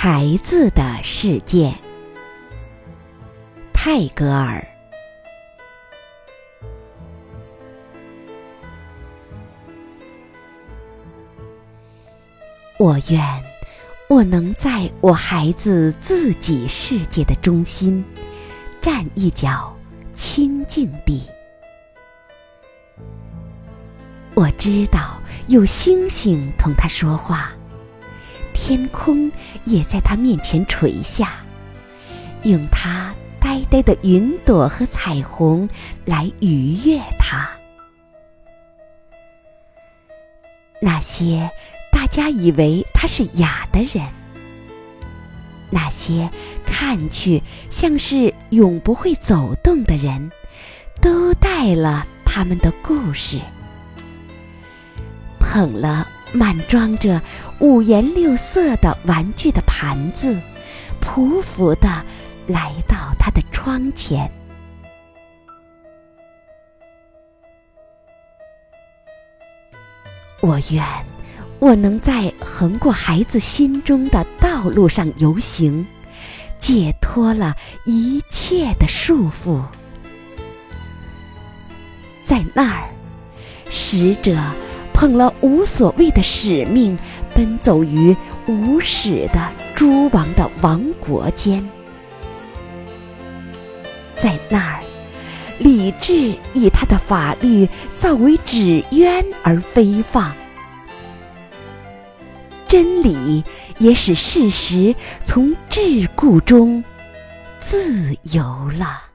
孩子的世界，泰戈尔。我愿我能在我孩子自己世界的中心站一角清净地。我知道有星星同他说话，天空也在他面前垂下，用它呆呆的云朵和彩虹来愉悦他。那些。大家以为他是哑的人，那些看去像是永不会走动的人，都带了他们的故事，捧了满装着五颜六色的玩具的盘子，匍匐的来到他的窗前。我愿。我能在横过孩子心中的道路上游行，解脱了一切的束缚。在那儿，使者捧了无所谓的使命，奔走于无始的诸王的王国间。在那儿，理智以他的法律造为纸鸢而飞放。真理也使事实从桎梏中自由了。